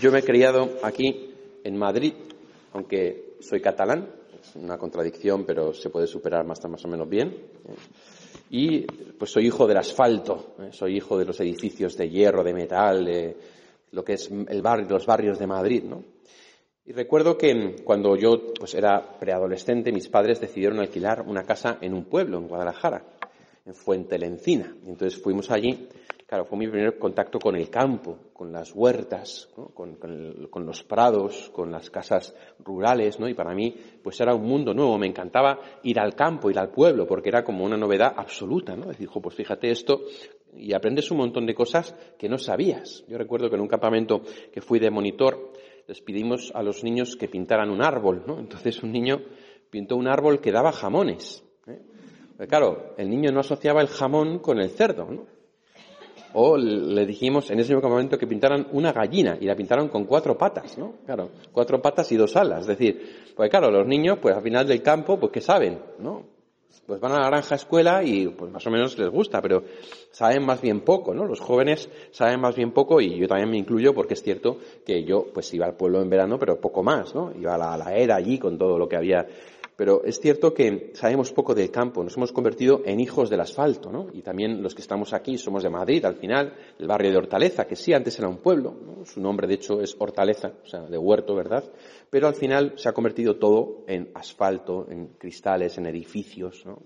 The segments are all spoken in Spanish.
Yo me he criado aquí en Madrid, aunque soy catalán, es una contradicción, pero se puede superar más, o menos bien. Y pues soy hijo del asfalto, ¿eh? soy hijo de los edificios de hierro, de metal, de lo que es el barrio, los barrios de Madrid, ¿no? Y recuerdo que cuando yo pues, era preadolescente, mis padres decidieron alquilar una casa en un pueblo, en Guadalajara, en Fuente Lencina. Y entonces fuimos allí Claro, fue mi primer contacto con el campo, con las huertas, con, los prados, con las casas rurales, ¿no? Y para mí, pues era un mundo nuevo. Me encantaba ir al campo, ir al pueblo, porque era como una novedad absoluta, ¿no? Decir, pues fíjate esto, y aprendes un montón de cosas que no sabías. Yo recuerdo que en un campamento que fui de monitor, les pedimos a los niños que pintaran un árbol, ¿no? Entonces un niño pintó un árbol que daba jamones. ¿eh? claro, el niño no asociaba el jamón con el cerdo, ¿no? O le dijimos en ese mismo momento que pintaran una gallina y la pintaron con cuatro patas, ¿no? Claro, cuatro patas y dos alas. Es decir, pues claro, los niños, pues al final del campo, pues ¿qué saben? ¿No? Pues van a la granja escuela y pues más o menos les gusta, pero saben más bien poco, ¿no? Los jóvenes saben más bien poco y yo también me incluyo porque es cierto que yo pues iba al pueblo en verano, pero poco más, ¿no? Iba a la, a la era allí con todo lo que había pero es cierto que sabemos poco del campo, nos hemos convertido en hijos del asfalto, ¿no? Y también los que estamos aquí somos de Madrid, al final, el barrio de Hortaleza, que sí, antes era un pueblo, su nombre de hecho es Hortaleza, o sea, de huerto, ¿verdad? Pero al final se ha convertido todo en asfalto, en cristales, en edificios, ¿no?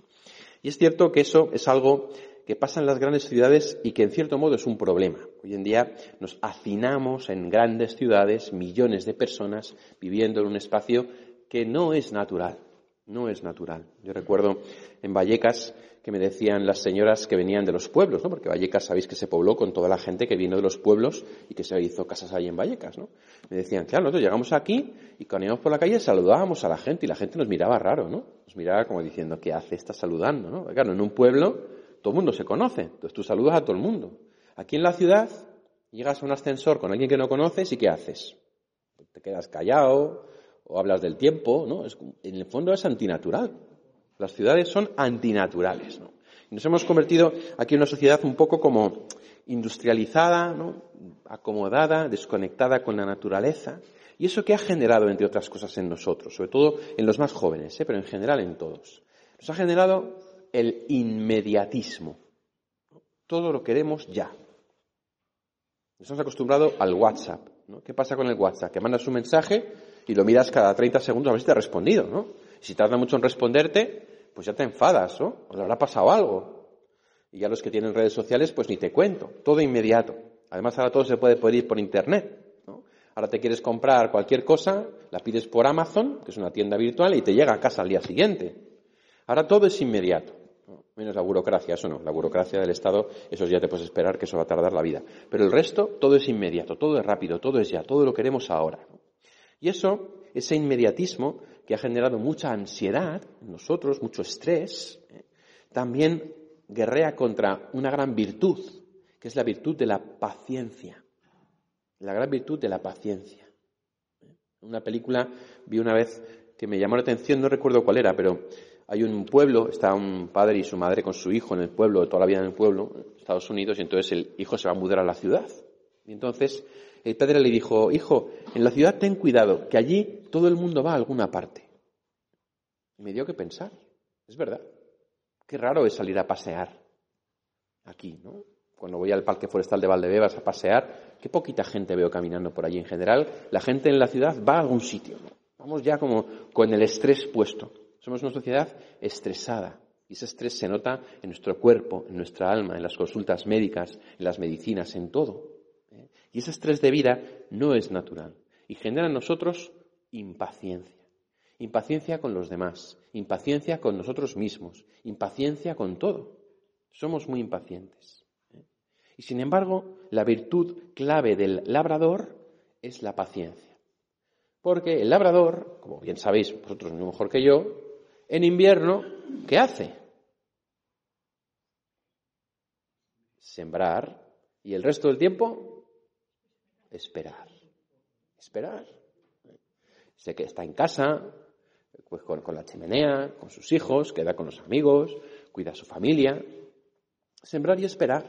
Y es cierto que eso es algo que pasa en las grandes ciudades y que en cierto modo es un problema. Hoy en día nos hacinamos en grandes ciudades, millones de personas viviendo en un espacio que no es natural no es natural. Yo recuerdo en Vallecas que me decían las señoras que venían de los pueblos, ¿no? Porque Vallecas sabéis que se pobló con toda la gente que vino de los pueblos y que se hizo casas ahí en Vallecas, ¿no? Me decían, claro, nosotros llegamos aquí y cuando íbamos por la calle saludábamos a la gente y la gente nos miraba raro, ¿no? Nos miraba como diciendo, ¿qué hace? Está saludando, ¿no? claro, en un pueblo todo el mundo se conoce, entonces tú saludas a todo el mundo. Aquí en la ciudad llegas a un ascensor con alguien que no conoces y ¿qué haces? Te quedas callado, o hablas del tiempo, ¿no? en el fondo es antinatural. Las ciudades son antinaturales, ¿no? Y nos hemos convertido aquí en una sociedad un poco como industrializada, acomodada, desconectada con la naturaleza. ¿Y eso qué ha generado, entre otras cosas, en nosotros? Sobre todo en los más jóvenes, ¿eh? pero en general en todos. Nos ha generado el inmediatismo. Todo lo queremos ya. Nos hemos acostumbrado al WhatsApp. ¿no? ¿Qué pasa con el WhatsApp? Que mandas un mensaje y lo miras cada 30 segundos a ver si te ha respondido, ¿no? Si tarda mucho en responderte, pues ya te enfadas, ¿no? O le habrá pasado algo. Y ya los que tienen redes sociales, pues ni te cuento, todo inmediato. Además ahora todo se puede pedir por internet, ¿no? Ahora te quieres comprar cualquier cosa, la pides por Amazon, que es una tienda virtual, y te llega a casa al día siguiente. Ahora todo es inmediato. Menos la burocracia, eso no. La burocracia del Estado, eso ya te puedes esperar que eso va a tardar la vida. Pero el resto, todo es inmediato, todo es rápido, todo es ya, todo lo queremos ahora. Y eso, ese inmediatismo que ha generado mucha ansiedad en nosotros, mucho estrés, ¿eh? también guerrea contra una gran virtud, que es la virtud de la paciencia. La gran virtud de la paciencia. Una película vi una vez que me llamó la atención, no recuerdo cuál era, pero hay un pueblo, está un padre y su madre con su hijo en el pueblo, toda la vida en el pueblo, Estados Unidos, y entonces el hijo se va a mudar a la ciudad. Y entonces el padre le dijo, hijo, en la ciudad ten cuidado, que allí todo el mundo va a alguna parte. Y me dio que pensar, es verdad. Qué raro es salir a pasear aquí, ¿no? Cuando voy al Parque Forestal de Valdebebas a pasear, qué poquita gente veo caminando por allí. En general, la gente en la ciudad va a algún sitio. Vamos ya como con el estrés puesto. Somos una sociedad estresada. Y ese estrés se nota en nuestro cuerpo, en nuestra alma, en las consultas médicas, en las medicinas, en todo. Y ese estrés de vida no es natural y genera en nosotros impaciencia. Impaciencia con los demás, impaciencia con nosotros mismos, impaciencia con todo. Somos muy impacientes. ¿eh? Y sin embargo, la virtud clave del labrador es la paciencia. Porque el labrador, como bien sabéis vosotros mucho mejor que yo, en invierno, ¿qué hace? Sembrar. Y el resto del tiempo, esperar. Esperar. Sé que está en casa, pues con, la chimenea, con sus hijos, queda con los amigos, cuida a su familia. Sembrar y esperar.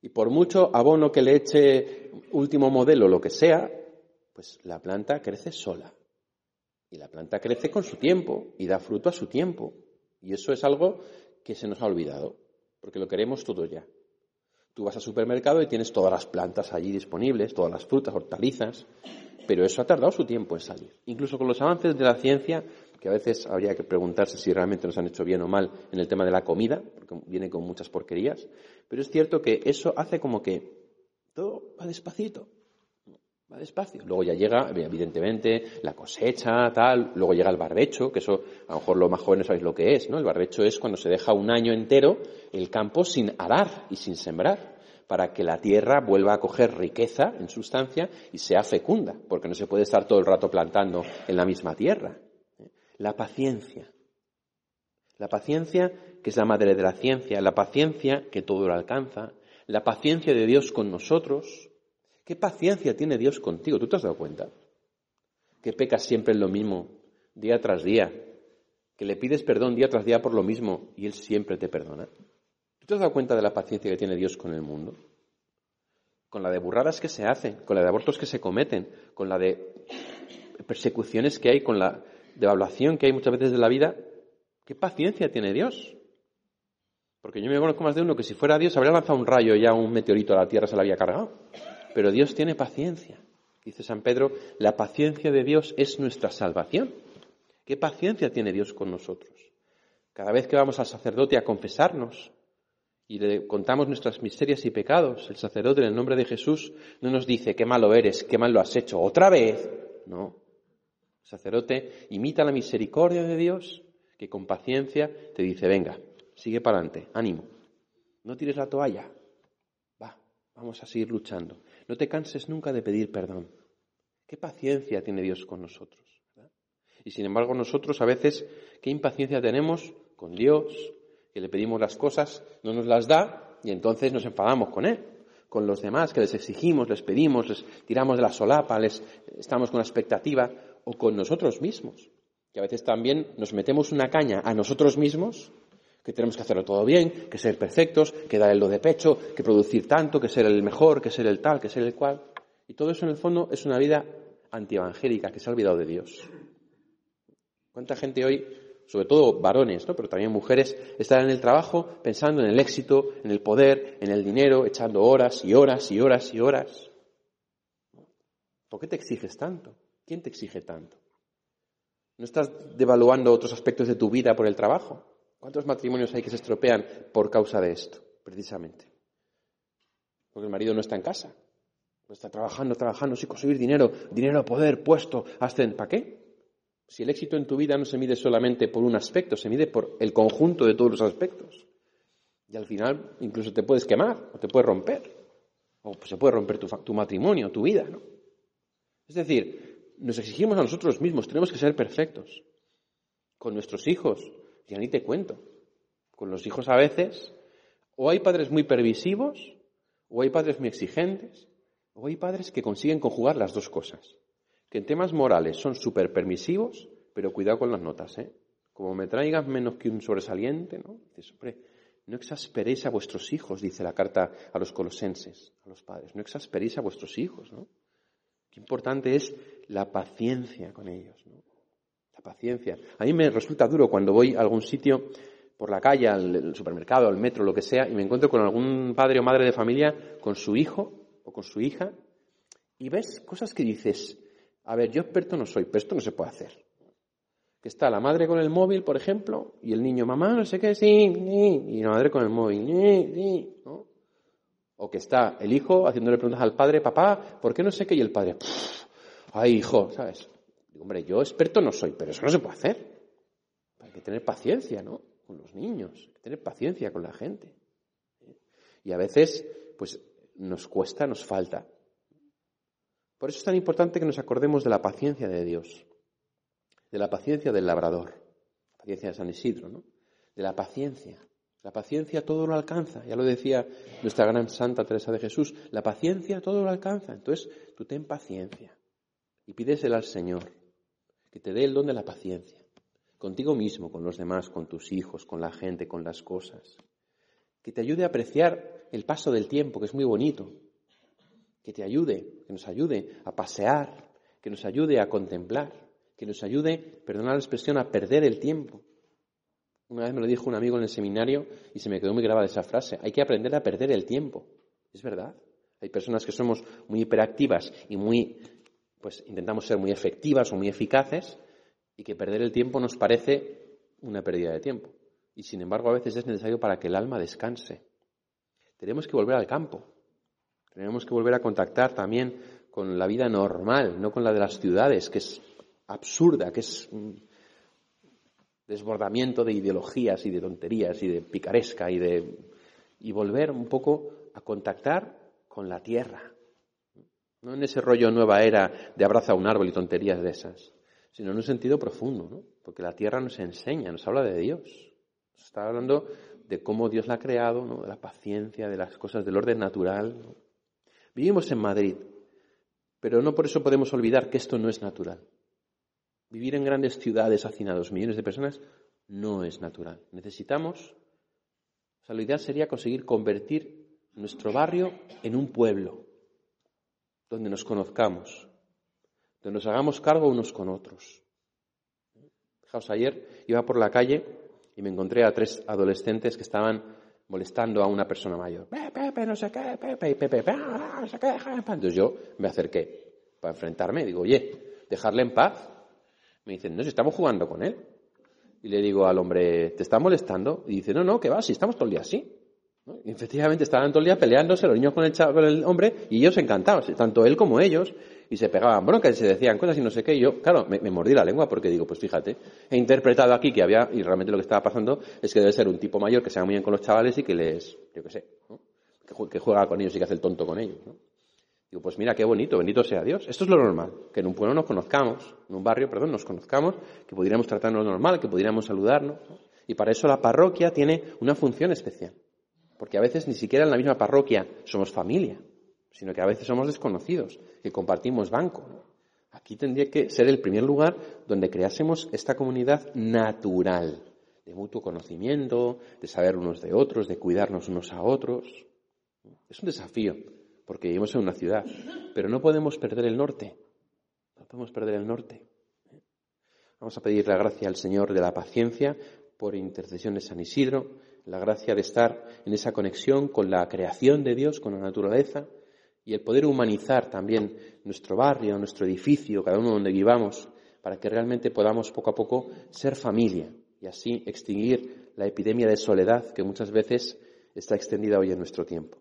Y por mucho abono que le eche último modelo, lo que sea, pues la planta crece sola. Y la planta crece con su tiempo y da fruto a su tiempo. Y eso es algo que se nos ha olvidado, porque lo queremos todo ya. Tú vas al supermercado y tienes todas las plantas allí disponibles, todas las frutas, hortalizas, pero eso ha tardado su tiempo en salir. Incluso con los avances de la ciencia, que a veces habría que preguntarse si realmente nos han hecho bien o mal en el tema de la comida, porque viene con muchas porquerías, pero es cierto que eso hace como que todo va despacito, va despacio. Luego ya llega, evidentemente, la cosecha, tal, luego llega el barbecho, que eso a lo mejor los más jóvenes sabéis lo que es, ¿no? El barbecho es cuando se deja un año entero el campo sin arar y sin sembrar para que la tierra vuelva a coger riqueza en sustancia y sea fecunda, porque no se puede estar todo el rato plantando en la misma tierra. La paciencia. La paciencia, que es la madre de la ciencia, la paciencia que todo lo alcanza, la paciencia de Dios con nosotros. ¿Qué paciencia tiene Dios contigo? ¿Tú te has dado cuenta? Que pecas siempre en lo mismo, día tras día, que le pides perdón día tras día por lo mismo y Él siempre te perdona. ¿Tú te has dado cuenta de la paciencia que tiene Dios con el mundo? Con la de burradas que se hacen, con la de abortos que se cometen, con la de persecuciones que hay, con la de evaluación que hay muchas veces de la vida, ¿qué paciencia tiene Dios? Porque yo me conozco más de uno que si fuera Dios habría lanzado un rayo ya un meteorito a la tierra se la había cargado. Pero Dios tiene paciencia. Dice San Pedro, la paciencia de Dios es nuestra salvación. ¿Qué paciencia tiene Dios con nosotros? Cada vez que vamos al sacerdote a confesarnos y le contamos nuestras miserias y pecados, el sacerdote en el nombre de Jesús no nos dice qué malo eres, qué mal lo has hecho, otra vez. No, sacerdote imita la misericordia de Dios que con paciencia te dice, venga, sigue para adelante, ánimo, no tires la toalla, va, vamos a seguir luchando, no te canses nunca de pedir perdón. ¿Qué paciencia tiene Dios con nosotros? Y sin embargo nosotros a veces, ¿qué impaciencia tenemos con Dios? Que le pedimos las cosas, no nos las da y entonces nos enfadamos con Él con los demás, que les exigimos, les pedimos, les tiramos de la solapa, les estamos con la expectativa o con nosotros mismos. Que a veces también nos metemos una caña a nosotros mismos, que tenemos que hacerlo todo bien, que ser perfectos, que dar el lo de pecho, que producir tanto, que ser el mejor, que ser el tal, que ser el cual. Y todo eso en el fondo es una vida antievangélica que se ha olvidado de Dios. ¿Cuánta gente hoy, sobre todo varones, ¿no? pero también mujeres, están en el trabajo pensando en el éxito, en el poder, en el dinero, echando horas y horas y horas y horas? ¿Por qué te exiges tanto? ¿Quién te exige tanto? ¿No estás devaluando otros aspectos de tu vida por el trabajo? ¿Cuántos matrimonios hay que se estropean por causa de esto, precisamente? Porque el marido no está en casa. está trabajando, trabajando, sin conseguir dinero, dinero, poder, puesto, hasta ¿Para qué? Si el éxito en tu vida no se mide solamente por un aspecto, se mide por el conjunto de todos los aspectos. Y al final incluso te puedes quemar o te puedes romper. O se puede romper tu, tu matrimonio, tu vida, ¿no? Es decir, nos exigimos a nosotros mismos, tenemos que ser perfectos. Con nuestros hijos, ya ni te cuento. Con los hijos a veces, o hay padres muy permisivos, o hay padres muy exigentes, o hay padres que consiguen conjugar las dos cosas. Que en temas morales son súper permisivos, pero cuidado con las notas, ¿eh? Como me traigas menos que un sobresaliente, ¿no? Dices, hombre, no exasperéis a vuestros hijos, dice la carta a los colosenses, a los padres. No exasperéis a vuestros hijos, ¿no? Qué importante es la paciencia con ellos. ¿no? La paciencia. A mí me resulta duro cuando voy a algún sitio, por la calle, al supermercado, al metro, lo que sea, y me encuentro con algún padre o madre de familia con su hijo o con su hija, y ves cosas que dices, a ver, yo experto no soy, pero esto no se puede hacer. Que está la madre con el móvil, por ejemplo, y el niño, mamá, no sé qué, sí, y la madre con el móvil, sí, ¿no? O que está el hijo haciéndole preguntas al padre, papá, ¿por qué no sé qué? Y el padre, ay, hijo, ¿sabes? Digo, hombre, yo experto no soy, pero eso no se puede hacer. Hay que tener paciencia, ¿no? Con los niños, hay que tener paciencia con la gente. Y a veces, pues, nos cuesta, nos falta. Por eso es tan importante que nos acordemos de la paciencia de Dios, de la paciencia del labrador, la paciencia de San Isidro, ¿no? De la paciencia, la paciencia todo lo alcanza, ya lo decía nuestra gran Santa Teresa de Jesús, la paciencia todo lo alcanza. Entonces, tú ten paciencia y pídesela al Señor, que te dé el don de la paciencia, contigo mismo, con los demás, con tus hijos, con la gente, con las cosas, que te ayude a apreciar el paso del tiempo, que es muy bonito, que te ayude, que nos ayude a pasear, que nos ayude a contemplar, que nos ayude, perdona la expresión, a perder el tiempo. Una vez me lo dijo un amigo en el seminario y se me quedó muy grabada esa frase. Hay que aprender a perder el tiempo. Es verdad. Hay personas que somos muy hiperactivas y muy, pues intentamos ser muy efectivas o muy eficaces y que perder el tiempo nos parece una pérdida de tiempo. Y sin embargo a veces es necesario para que el alma descanse. Tenemos que volver al campo. Tenemos que volver a contactar también con la vida normal, no con la de las ciudades, que es absurda, que es desbordamiento de ideologías y de tonterías y de picaresca y de y volver un poco a contactar con la tierra. No en ese rollo nueva era de abraza un árbol y tonterías de esas, sino en un sentido profundo, ¿no? Porque la tierra nos enseña, nos habla de Dios. Nos está hablando de cómo Dios la ha creado, ¿no? de la paciencia, de las cosas del orden natural. Vivimos en Madrid, pero no por eso podemos olvidar que esto no es natural. Vivir en grandes ciudades hacinados millones de personas no es natural. Necesitamos, o sea, la idea sería conseguir convertir nuestro barrio en un pueblo, donde nos conozcamos, donde nos hagamos cargo unos con otros. Fijaos, ayer iba por la calle y me encontré a tres adolescentes que estaban molestando a una persona mayor. Pepe, no sé qué, Pepe, Pepe, no sé qué. Entonces yo me acerqué para enfrentarme y digo, oye, dejarle en paz. Me dicen, no, si estamos jugando con él. Y le digo al hombre, ¿te está molestando? Y dice, no, no, que va, si estamos todo el día así. Y efectivamente estaban todo el día peleándose los niños con el, con el hombre y ellos encantados, tanto él como ellos, y se pegaban broncas y se decían cosas y no sé qué. Y yo, claro, me, mordí la lengua porque digo, pues fíjate, he interpretado aquí que había, y realmente lo que estaba pasando es que debe ser un tipo mayor que se va muy bien con los chavales y que les, yo qué sé, que, juega con ellos y que hace el tonto con ellos. ¿no? Digo, pues mira, qué bonito, bendito sea Dios. Esto es lo normal, que en un pueblo nos conozcamos, en un barrio, perdón, nos conozcamos, que pudiéramos tratarnos normal, que pudiéramos saludarnos. Y para eso la parroquia tiene una función especial. Porque a veces ni siquiera en la misma parroquia somos familia, sino que a veces somos desconocidos, que compartimos banco. Aquí tendría que ser el primer lugar donde creásemos esta comunidad natural, de mutuo conocimiento, de saber unos de otros, de cuidarnos unos a otros. Es un desafío, porque vivimos en una ciudad, pero no podemos perder el norte. No podemos perder el norte. Vamos a pedir la gracia al Señor de la paciencia por intercesión de San Isidro, la gracia de estar en esa conexión con la creación de Dios, con la naturaleza, y el poder humanizar también nuestro barrio, nuestro edificio, cada uno donde vivamos, para que realmente podamos poco a poco ser familia y así extinguir la epidemia de soledad que muchas veces está extendida hoy en nuestro tiempo.